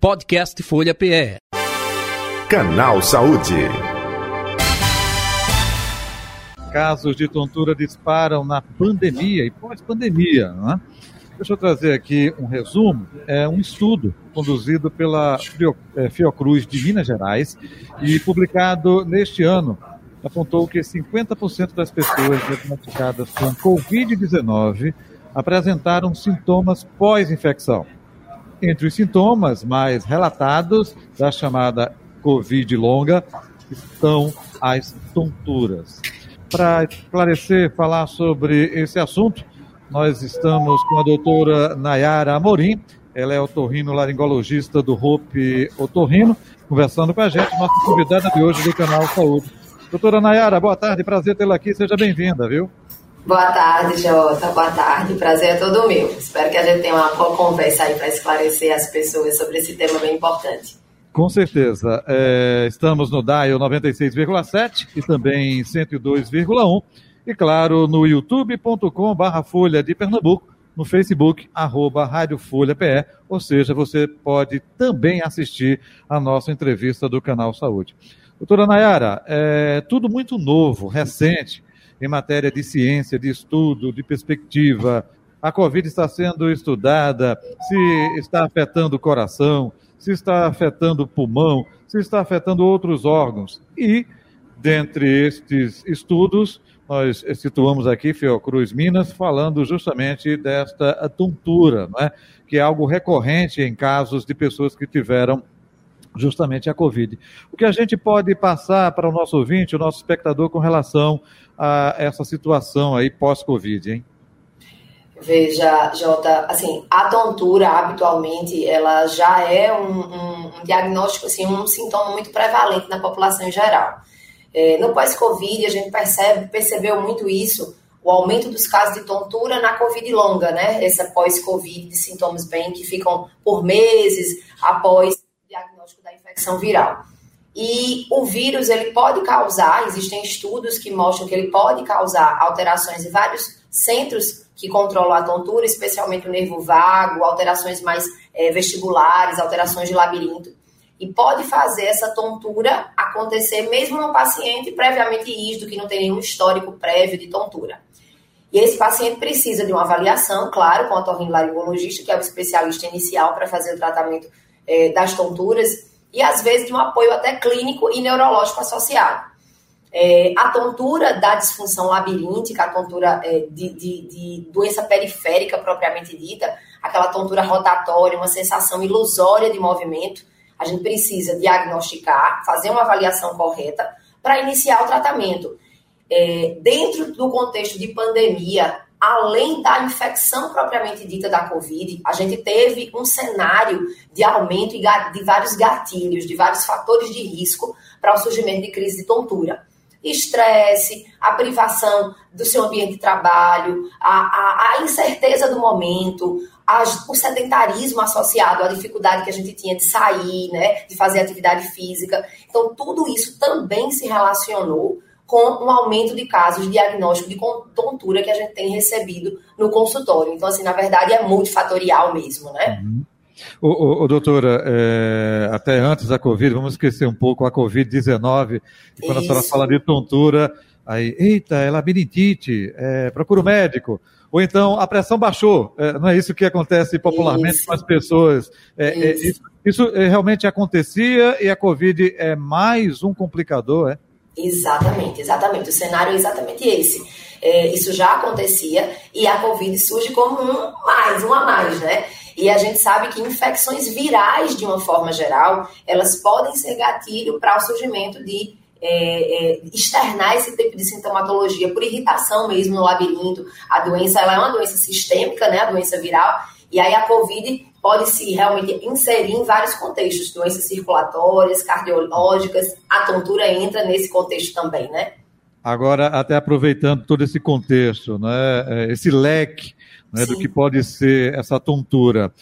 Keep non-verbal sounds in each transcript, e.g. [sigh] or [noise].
Podcast Folha PE. Canal Saúde. Casos de tontura disparam na pandemia e pós-pandemia. Né? Deixa eu trazer aqui um resumo. É um estudo conduzido pela é, Fiocruz de Minas Gerais e publicado neste ano apontou que 50% das pessoas diagnosticadas com Covid-19 apresentaram sintomas pós-infecção. Entre os sintomas mais relatados da chamada Covid longa estão as tonturas. Para esclarecer, falar sobre esse assunto, nós estamos com a doutora Nayara Amorim, ela é otorrino-laringologista do Hope Otorrino, conversando com a gente, nossa convidada de hoje do canal Saúde. Doutora Nayara, boa tarde, prazer tê-la aqui, seja bem-vinda, viu? Boa tarde, Jota. Boa tarde. Prazer é todo meu. Espero que a gente tenha uma boa conversa aí para esclarecer as pessoas sobre esse tema bem importante. Com certeza. É, estamos no DAIO 96,7 e também 102,1. E claro, no youtube.com barra Folha de Pernambuco, no Facebook, arroba Rádio Folha PE, ou seja, você pode também assistir a nossa entrevista do Canal Saúde. Doutora Nayara, é tudo muito novo, recente em matéria de ciência, de estudo, de perspectiva. A Covid está sendo estudada, se está afetando o coração, se está afetando o pulmão, se está afetando outros órgãos. E, dentre estes estudos, nós situamos aqui Fiocruz Minas, falando justamente desta tontura, né? que é algo recorrente em casos de pessoas que tiveram justamente a Covid. O que a gente pode passar para o nosso ouvinte, o nosso espectador, com relação a essa situação aí pós-Covid, hein? Veja, Jota, assim, a tontura habitualmente ela já é um, um, um diagnóstico, assim, um sintoma muito prevalente na população em geral. É, no pós-Covid, a gente percebe, percebeu muito isso, o aumento dos casos de tontura na Covid longa, né? Essa pós-Covid de sintomas bem que ficam por meses após o diagnóstico da infecção viral. E o vírus ele pode causar, existem estudos que mostram que ele pode causar alterações em vários centros que controlam a tontura, especialmente o nervo vago, alterações mais é, vestibulares, alterações de labirinto. E pode fazer essa tontura acontecer mesmo no paciente previamente rígido, que não tem nenhum histórico prévio de tontura. E esse paciente precisa de uma avaliação, claro, com o otorrinolaringologista, que é o especialista inicial para fazer o tratamento é, das tonturas e às vezes de um apoio até clínico e neurológico associado. É, a tontura da disfunção labiríntica, a tontura é, de, de, de, doença periférica propriamente dita, aquela tontura rotatória, uma sensação ilusória de movimento, a gente precisa diagnosticar, fazer uma avaliação correta para iniciar o tratamento. É, dentro do contexto de pandemia, além da infecção propriamente dita da Covid, a gente teve um cenário de aumento de vários gatilhos, de vários fatores de risco para o surgimento de crise de tontura. Estresse, a privação do seu ambiente de trabalho, a, a, a incerteza do momento, o sedentarismo associado à dificuldade que a gente tinha de sair, né, de fazer atividade física. Então, tudo isso também se relacionou com um aumento de casos de diagnóstico de tontura que a gente tem recebido no consultório. Então, assim, na verdade, é multifatorial mesmo, né? Uhum. Ô, ô, doutora, é, até antes da Covid, vamos esquecer um pouco a Covid-19, quando Isso. a senhora fala de tontura, aí, eita, é labirintite, é, procura o médico. Ou então a pressão baixou, é, não é isso que acontece popularmente isso. com as pessoas. É, é isso, isso, isso é, realmente acontecia e a Covid é mais um complicador, é? Exatamente, exatamente. O cenário é exatamente esse. É, isso já acontecia e a Covid surge como um mais, um a mais, né? E a gente sabe que infecções virais, de uma forma geral, elas podem ser gatilho para o surgimento de é, é, externar esse tipo de sintomatologia por irritação mesmo no labirinto. A doença ela é uma doença sistêmica, né? A doença viral. E aí a Covid pode se realmente inserir em vários contextos, doenças circulatórias, cardiológicas, a tontura entra nesse contexto também, né? Agora, até aproveitando todo esse contexto, né, é, esse leque né, do que pode ser essa tontura,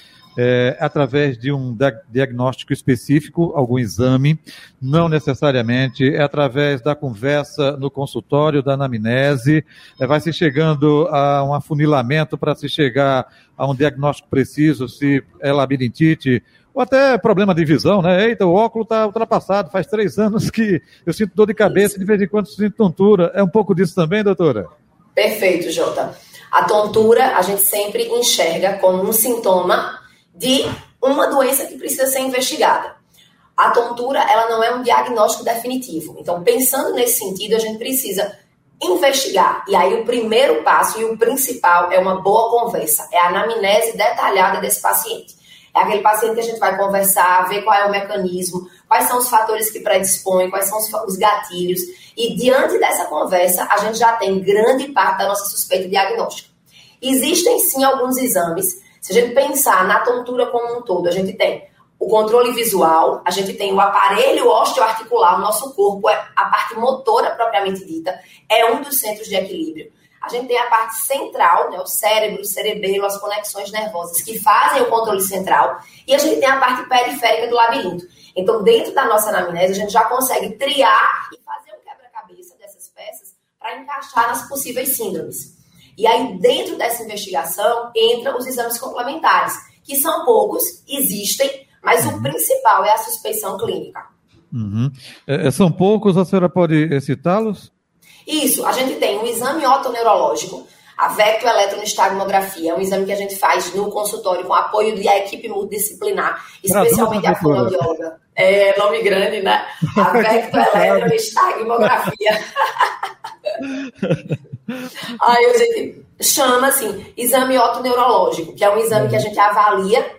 é, através de um diagnóstico específico, algum exame, não necessariamente, é através da conversa no consultório, da anamnese, é, vai se chegando a um afunilamento para se chegar a um diagnóstico preciso, se é labirintite ou até problema de visão, né? Eita, o óculos está ultrapassado, faz três anos que eu sinto dor de cabeça, Isso. de vez em quando sinto tontura. É um pouco disso também, doutora? Perfeito, Jota. A tontura a gente sempre enxerga como um sintoma de uma doença que precisa ser investigada. A tontura, ela não é um diagnóstico definitivo. Então, pensando nesse sentido, a gente precisa investigar. E aí o primeiro passo e o principal é uma boa conversa, é a anamnese detalhada desse paciente. É aquele paciente que a gente vai conversar, ver qual é o mecanismo, quais são os fatores que predispõem, quais são os, gatilhos. E diante dessa conversa, a gente já tem grande parte da nossa suspeita diagnóstica. Existem sim alguns exames. Se a gente pensar na tontura como um todo, a gente tem o controle visual, a gente tem o aparelho osteoarticular, o nosso corpo, é a parte motora propriamente dita, é um dos centros de equilíbrio. A gente tem a parte central, né, o cérebro, o cerebelo, as conexões nervosas que fazem o controle central, e a gente tem a parte periférica do labirinto. Então, dentro da nossa anamnese, a gente já consegue triar e fazer um quebra-cabeça dessas peças para encaixar nas possíveis síndromes. E aí, dentro dessa investigação, entram os exames complementares, que são poucos, existem, mas uhum. o principal é a suspeição clínica. Uhum. É, é, são poucos, a senhora pode citá-los? Isso, a gente tem um exame otoneurológico, a vectoeletronistalmografia, é um exame que a gente faz no consultório com apoio da equipe multidisciplinar, especialmente a fonoaudióloga. É nome grande, né? [laughs] A vectoeletronistalmografia. [laughs] [laughs] Aí a gente chama assim, exame otoneurológico, que é um exame que a gente avalia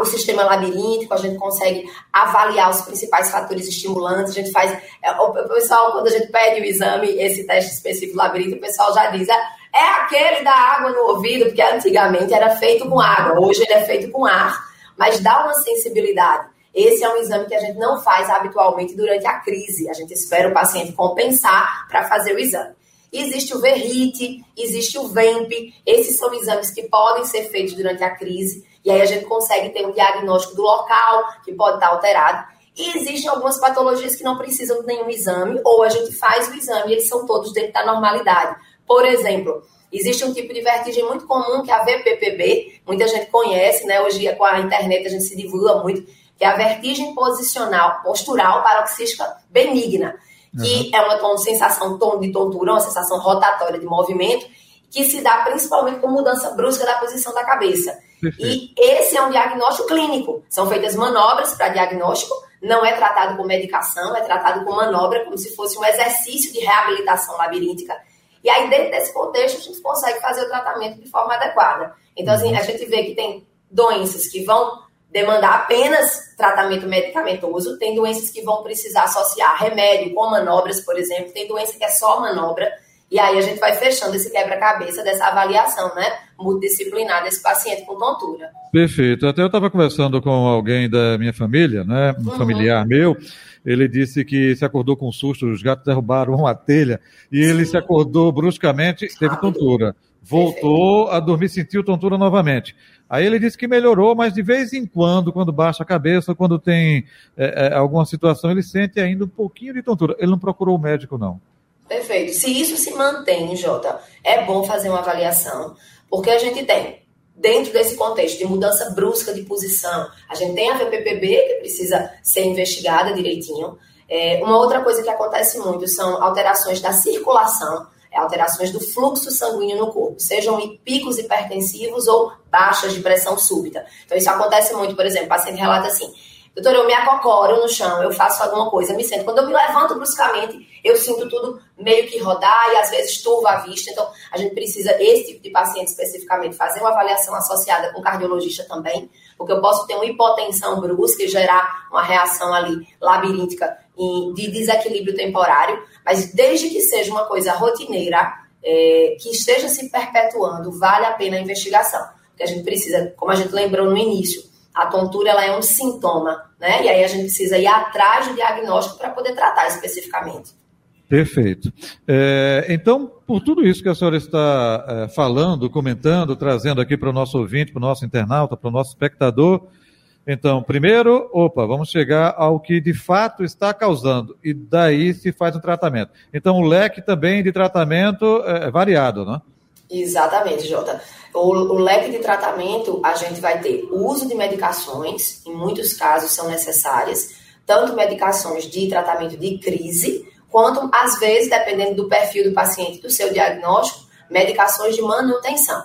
o sistema labiríntico, a gente consegue avaliar os principais fatores estimulantes, a gente faz. É, o pessoal, quando a gente pede o exame, esse teste específico labiríntico, o pessoal já diz: é, é aquele da água no ouvido, porque antigamente era feito com água, hoje ele é feito com ar, mas dá uma sensibilidade. Esse é um exame que a gente não faz habitualmente durante a crise. A gente espera o paciente compensar para fazer o exame. Existe o VERRIT, existe o VEMP, esses são exames que podem ser feitos durante a crise e aí a gente consegue ter um diagnóstico do local que pode estar alterado. E existem algumas patologias que não precisam de nenhum exame, ou a gente faz o exame e eles são todos dentro da normalidade. Por exemplo, existe um tipo de vertigem muito comum que é a VPPB, muita gente conhece, né? Hoje com a internet a gente se divulga muito, que é a vertigem posicional, postural paroxística benigna, que uhum. é uma sensação de tontura, uma sensação rotatória de movimento, que se dá principalmente com mudança brusca da posição da cabeça. E esse é um diagnóstico clínico. São feitas manobras para diagnóstico, não é tratado com medicação, é tratado com manobra, como se fosse um exercício de reabilitação labiríntica. E aí, dentro desse contexto, a gente consegue fazer o tratamento de forma adequada. Então, assim, uhum. a gente vê que tem doenças que vão demandar apenas tratamento medicamentoso, tem doenças que vão precisar associar remédio com manobras, por exemplo, tem doença que é só manobra. E aí a gente vai fechando esse quebra-cabeça dessa avaliação, né? Multidisciplinar desse paciente com tontura. Perfeito. Até eu estava conversando com alguém da minha família, né? Um uhum. familiar meu. Ele disse que se acordou com um susto, os gatos derrubaram uma telha e ele Sim. se acordou bruscamente, teve tontura. Voltou a dormir, sentiu tontura novamente. Aí ele disse que melhorou, mas de vez em quando, quando baixa a cabeça, quando tem é, é, alguma situação, ele sente ainda um pouquinho de tontura. Ele não procurou o médico, não. Perfeito. Se isso se mantém, Jota, é bom fazer uma avaliação, porque a gente tem, dentro desse contexto de mudança brusca de posição, a gente tem a VPPB, que precisa ser investigada direitinho. É, uma outra coisa que acontece muito são alterações da circulação, alterações do fluxo sanguíneo no corpo, sejam picos hipertensivos ou baixas de pressão súbita. Então, isso acontece muito, por exemplo, o paciente relata assim: doutor, eu me acocoro no chão, eu faço alguma coisa, me sento. Quando eu me levanto bruscamente, eu sinto tudo meio que rodar e às vezes turva a vista. Então, a gente precisa, esse tipo de paciente especificamente, fazer uma avaliação associada com cardiologista também, porque eu posso ter uma hipotensão brusca e gerar uma reação ali labiríntica de desequilíbrio temporário, mas desde que seja uma coisa rotineira, é, que esteja se perpetuando, vale a pena a investigação. Porque a gente precisa, como a gente lembrou no início, a tontura ela é um sintoma, né? E aí a gente precisa ir atrás do diagnóstico para poder tratar especificamente. Perfeito. É, então, por tudo isso que a senhora está é, falando, comentando, trazendo aqui para o nosso ouvinte, para o nosso internauta, para o nosso espectador, então, primeiro, opa, vamos chegar ao que de fato está causando, e daí se faz o tratamento. Então, o leque também de tratamento é variado, né? Exatamente, Jota. O, o, leque de tratamento, a gente vai ter uso de medicações, em muitos casos são necessárias, tanto medicações de tratamento de crise, quanto, às vezes, dependendo do perfil do paciente, do seu diagnóstico, medicações de manutenção.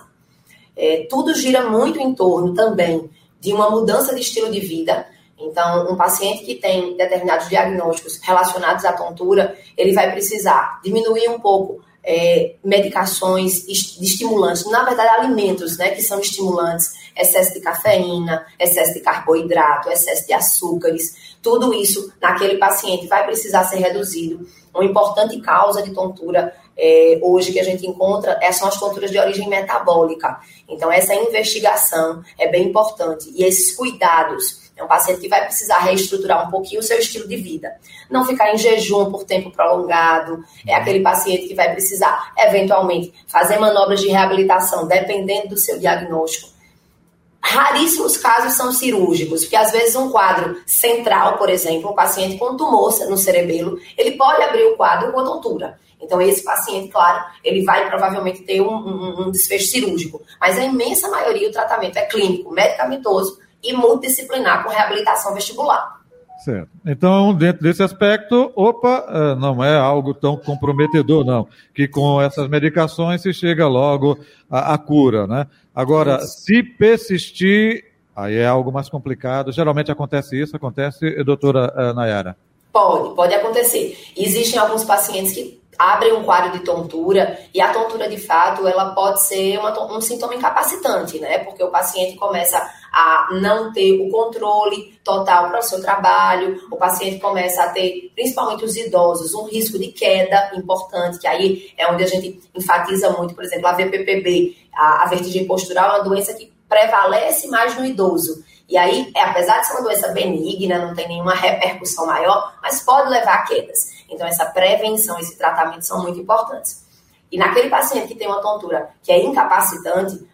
É, tudo gira muito em torno também de uma mudança de estilo de vida. Então, um paciente que tem determinados diagnósticos relacionados à tontura, ele vai precisar diminuir um pouco é, medicações estimulantes, na verdade alimentos, né, que são estimulantes, excesso de cafeína, excesso de carboidrato, excesso de açúcares, tudo isso naquele paciente vai precisar ser reduzido. Uma importante causa de tontura é, hoje que a gente encontra é, são as tonturas de origem metabólica. Então, essa investigação é bem importante. E esses cuidados é um paciente que vai precisar reestruturar um pouquinho o seu estilo de vida. Não ficar em jejum por tempo prolongado. É aquele paciente que vai precisar, eventualmente, fazer manobras de reabilitação, dependendo do seu diagnóstico. Raríssimos casos são cirúrgicos, porque às vezes um quadro central, por exemplo, um paciente com tumor no cerebelo, ele pode abrir o quadro com tontura. Então, esse paciente, claro, ele vai provavelmente ter um, um, um desfecho cirúrgico. Mas a imensa maioria, o tratamento é clínico, medicamentoso e multidisciplinar com reabilitação vestibular. Certo. Então, dentro desse aspecto, opa, eh, não é algo tão comprometedor, não. Que com essas medicações se chega logo à, à cura, né? Agora, se persistir, aí é algo mais complicado. Geralmente acontece isso, acontece, doutora eh, Nayara? Pode, pode acontecer. Existem alguns pacientes que abrem um quadro de tontura e a tontura de fato ela pode ser uma, um sintoma incapacitante, né? Porque o paciente começa a não ter o controle total para o seu trabalho, o paciente começa a ter, principalmente os idosos, um risco de queda importante, que aí é onde a gente enfatiza muito, por exemplo, a VPPB, a, a vertigem postural é uma doença que prevalece mais no idoso. E aí, é, apesar de ser uma doença benigna, não tem nenhuma repercussão maior, mas pode levar a quedas. Então, essa prevenção, esse tratamento são muito importantes. E naquele paciente que tem uma tontura que é incapacitante,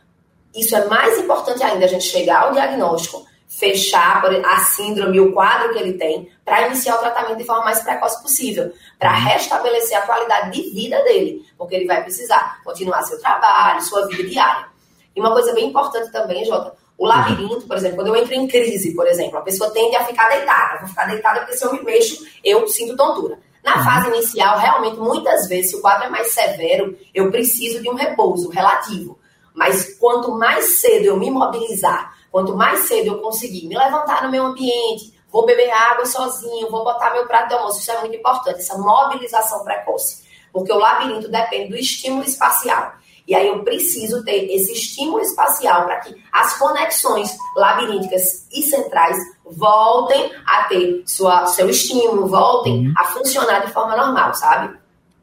isso é mais importante ainda, a gente chegar ao diagnóstico, fechar a síndrome, o quadro que ele tem, para iniciar o tratamento de forma mais precoce possível, para uhum. restabelecer a qualidade de vida dele, porque ele vai precisar continuar seu trabalho, sua vida diária. E uma coisa bem importante também, Jota, o labirinto, por exemplo, quando eu entro em crise, por exemplo, a pessoa tende a ficar deitada. Vou ficar deitada porque se eu me mexo, eu sinto tontura. Na uhum. fase inicial, realmente, muitas vezes, se o quadro é mais severo, eu preciso de um repouso relativo. Mas quanto mais cedo eu me mobilizar, quanto mais cedo eu conseguir me levantar no meu ambiente, vou beber água sozinho, vou botar meu prato de almoço, isso é muito importante, essa mobilização precoce. Porque o labirinto depende do estímulo espacial. E aí eu preciso ter esse estímulo espacial para que as conexões labirínticas e centrais voltem a ter sua, seu estímulo, voltem uhum. a funcionar de forma normal, sabe?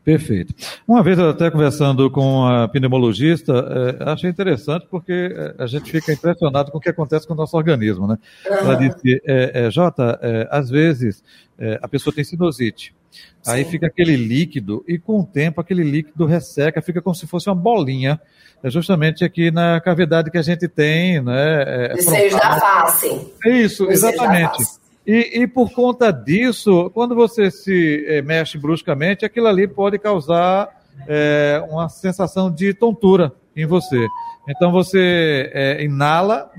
Perfeito. Uma vez eu até conversando com a pneumologista, é, achei interessante porque é, a gente fica impressionado com o que acontece com o nosso organismo, né? Ela disse, é, é, Jota, é, às vezes é, a pessoa tem sinusite, Sim. aí fica aquele líquido e com o tempo aquele líquido resseca, fica como se fosse uma bolinha, é justamente aqui na cavidade que a gente tem, né? É, Desejo da face. Isso, exatamente. E, e, por conta disso, quando você se é, mexe bruscamente, aquilo ali pode causar é, uma sensação de tontura em você. Então você é, inala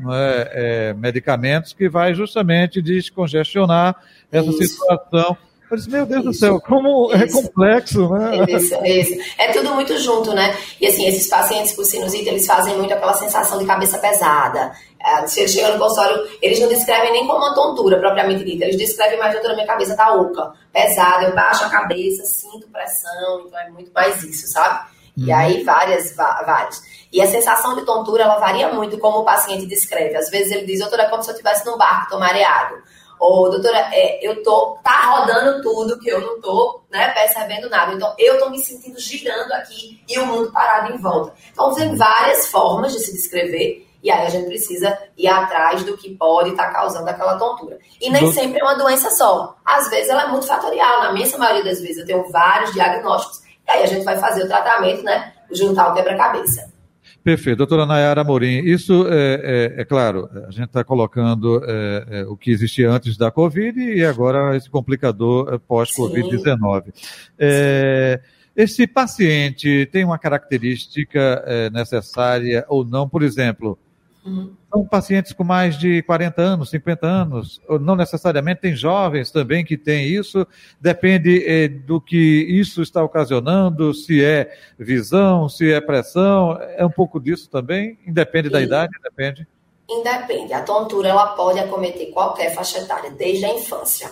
é, medicamentos que vai justamente descongestionar essa Isso. situação. Eu disse, meu Deus isso, do céu, como é isso, é complexo, né? Isso, isso. É tudo muito junto, né? E assim, esses pacientes com sinusite, eles fazem muito aquela sensação de cabeça pesada. É, se chega no consultório, eles não descrevem nem como uma tontura propriamente dita, eles descrevem mais doutora, minha cabeça tá oca, pesada, eu baixo a cabeça, sinto pressão, então é muito mais isso, sabe? E uhum. aí várias, várias. E a sensação de tontura, ela varia muito como o paciente descreve. Às vezes ele diz, doutora, é como se eu estivesse num barco, tô mareado. Ou, doutora, é, eu tô, tá rodando tudo que eu não tô, né, percebendo nada. Então, eu tô me sentindo girando aqui e o mundo parado em volta. Então, tem várias formas de se descrever e aí a gente precisa ir atrás do que pode estar tá causando aquela tontura. E nem sempre é uma doença só. Às vezes ela é multifatorial. Na imensa maioria das vezes eu tenho vários diagnósticos e aí a gente vai fazer o tratamento, né, juntar o quebra-cabeça. Perfeito. Doutora Nayara Amorim, isso é, é, é claro, a gente está colocando é, é, o que existia antes da Covid e agora esse complicador é, pós-Covid-19. É, Esse paciente tem uma característica necessária ou não? Por exemplo, uhum. são pacientes com mais de 40 anos, 50 anos, não necessariamente, tem jovens também que têm isso, depende é, do que isso está ocasionando, se é visão, se é pressão, é um pouco disso também, independe da idade, depende. Independe, a tontura ela pode acometer qualquer faixa etária, desde a infância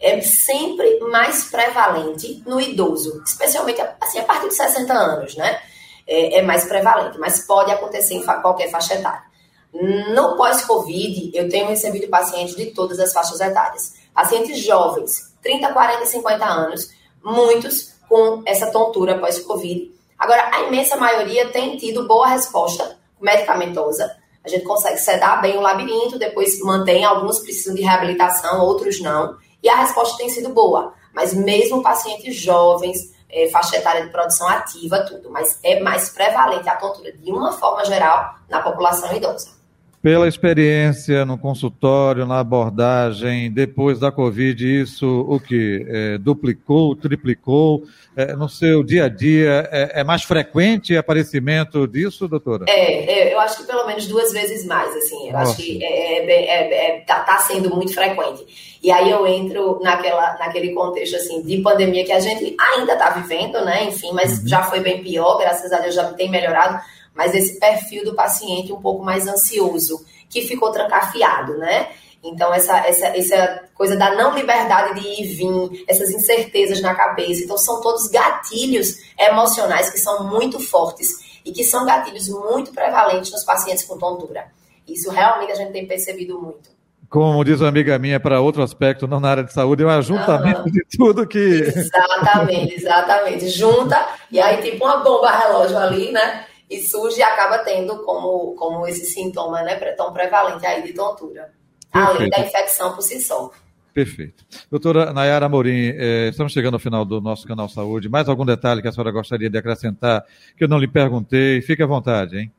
é sempre mais prevalente no idoso, especialmente assim, a partir de 60 anos, né? É, é mais prevalente, mas pode acontecer em qualquer faixa etária. No pós-Covid, eu tenho recebido pacientes de todas as faixas etárias. Pacientes jovens, 30, 40, 50 anos, muitos com essa tontura pós-Covid. Agora, a imensa maioria tem tido boa resposta medicamentosa. A gente consegue sedar bem o labirinto, depois mantém, alguns precisam de reabilitação, outros não. E a resposta tem sido boa. Mas mesmo pacientes jovens, é, faixa etária de produção ativa, tudo. Mas é mais prevalente a tontura, de uma forma geral, na população idosa. Pela experiência no consultório, na abordagem, depois da Covid, isso o que? É, duplicou, triplicou? É, no seu dia a dia, é, é, mais frequente o aparecimento disso, doutora? É, é, eu acho que pelo menos duas vezes mais, assim. Eu Nossa. acho que está é, tá sendo muito frequente. E aí eu entro naquela, naquele contexto, assim, de pandemia que a gente ainda está vivendo, né? Enfim, mas uhum. já foi bem pior, graças a Deus já tem melhorado mas esse perfil do paciente um pouco mais ansioso, que ficou trancafiado, né? Então, essa, essa, essa coisa da não liberdade de ir e vir, essas incertezas na cabeça. Então, são todos gatilhos emocionais que são muito fortes e que são gatilhos muito prevalentes nos pacientes com tontura. Isso realmente a gente tem percebido muito. Como diz uma amiga minha, para outro aspecto, não na área de saúde, é um ajuntamento uhum. de tudo que. Exatamente, exatamente. Junta, e aí, tipo uma bomba relógio ali, né? E surge e acaba tendo como, como esse sintoma né, tão prevalente aí de tontura, Perfeito. além da infecção por si só. Perfeito. Doutora Nayara Amorim, eh, estamos chegando ao final do nosso canal Saúde. Mais algum detalhe que a senhora gostaria de acrescentar que eu não lhe perguntei? Fique à vontade, hein?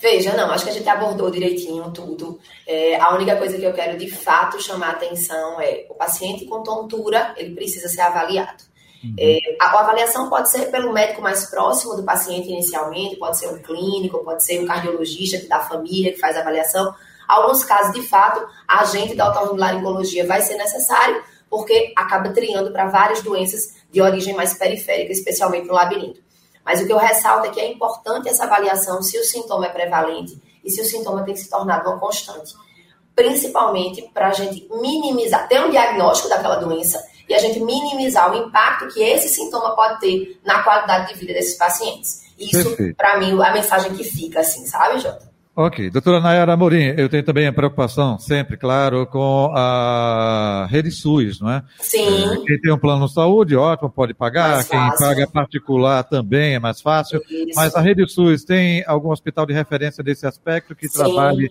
Veja, não, acho que a gente abordou direitinho tudo. É, a única coisa que eu quero de fato chamar a atenção é o paciente com tontura, ele precisa ser avaliado. Uhum. É, a, avaliação pode ser pelo médico mais próximo do paciente inicialmente, pode ser um clínico, pode ser um cardiologista da família que faz a avaliação. Alguns casos, de fato, a agente da otorrinolaringologia vai ser necessário, porque acaba triando para várias doenças de origem mais periférica, especialmente no labirinto. Mas o que eu ressalto é que é importante essa avaliação se o sintoma é prevalente e se o sintoma tem se tornado uma constante. Principalmente para a gente minimizar, ter um diagnóstico daquela doença e a gente minimizar o impacto que esse sintoma pode ter na qualidade de vida desses pacientes. Isso, para mim, é a mensagem que fica, assim, sabe, Jota? Ok. Doutora Nayara Amorim, eu tenho também a preocupação, sempre, claro, com a rede SUS, não é? Sim. É, quem tem um plano de saúde, ótimo, pode pagar. Quem paga particular também é mais fácil. Isso. Mas a rede SUS tem algum hospital de referência desse aspecto que Sim. trabalhe?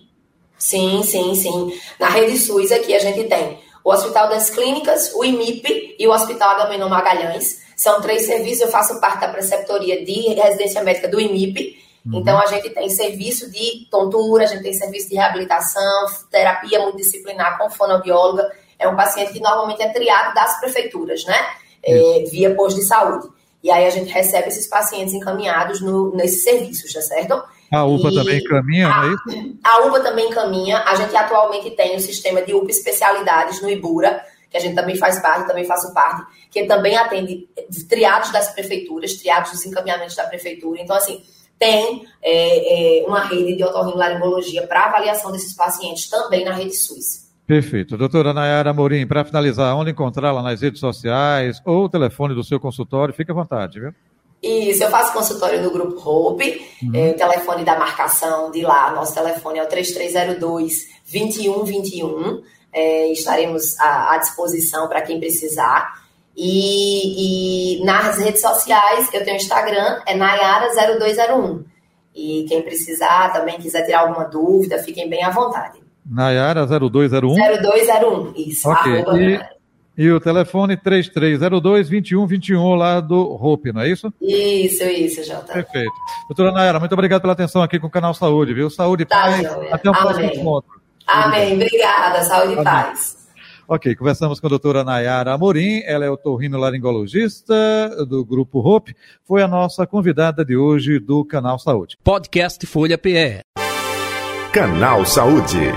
Sim, sim, sim. Na rede SUS aqui a gente tem o Hospital das Clínicas, o IMIP e o Hospital Agamenon Magalhães. São três serviços, eu faço parte da preceptoria de residência médica do IMIP. Uhum. Então, a gente tem serviço de tontura, a gente tem serviço de reabilitação, terapia multidisciplinar com fonoaudióloga. É um paciente que normalmente é triado das prefeituras, né? É, via posto de saúde. E aí a gente recebe esses pacientes encaminhados no, nesses serviços, tá certo? A UPA e também encaminha, não é isso? A UPA também encaminha. A gente atualmente tem o sistema de UPA especialidades no Ibura, que a gente também faz parte, também faço parte, que também atende triados das prefeituras, triados dos encaminhamentos da prefeitura. Então, assim, tem é, é, uma rede de otorrinolaringologia para avaliação desses pacientes também na rede SUS. Perfeito. Doutora Nayara Morim, para finalizar, onde encontrá-la nas redes sociais ou o telefone do seu consultório, fique à vontade, viu? Isso, eu faço consultório no Grupo Hope, uhum. é, o telefone da marcação de lá, nosso telefone é o 3302-2121, é, estaremos à, à disposição para quem precisar. E, e, nas redes sociais, eu tenho Instagram, é Nayara0201. E quem precisar, também quiser tirar alguma dúvida, fiquem bem à vontade. Nayara 0201? 0201, isso. Ok. E, e o telefone 3302-2121 lá do Hope, não é isso? Isso, isso, Jota. Perfeito. Doutora Nayara, muito obrigado pela atenção aqui com o canal Saúde, viu? Saúde e tá, paz. Até o próximo encontro. Amém. Obrigada. Saúde e paz. Ok, conversamos com a doutora Nayara Amorim, ela é otorrinolaringologista do Grupo Hope, foi a nossa convidada de hoje do Canal Saúde. Podcast Folha PE. Canal Saúde.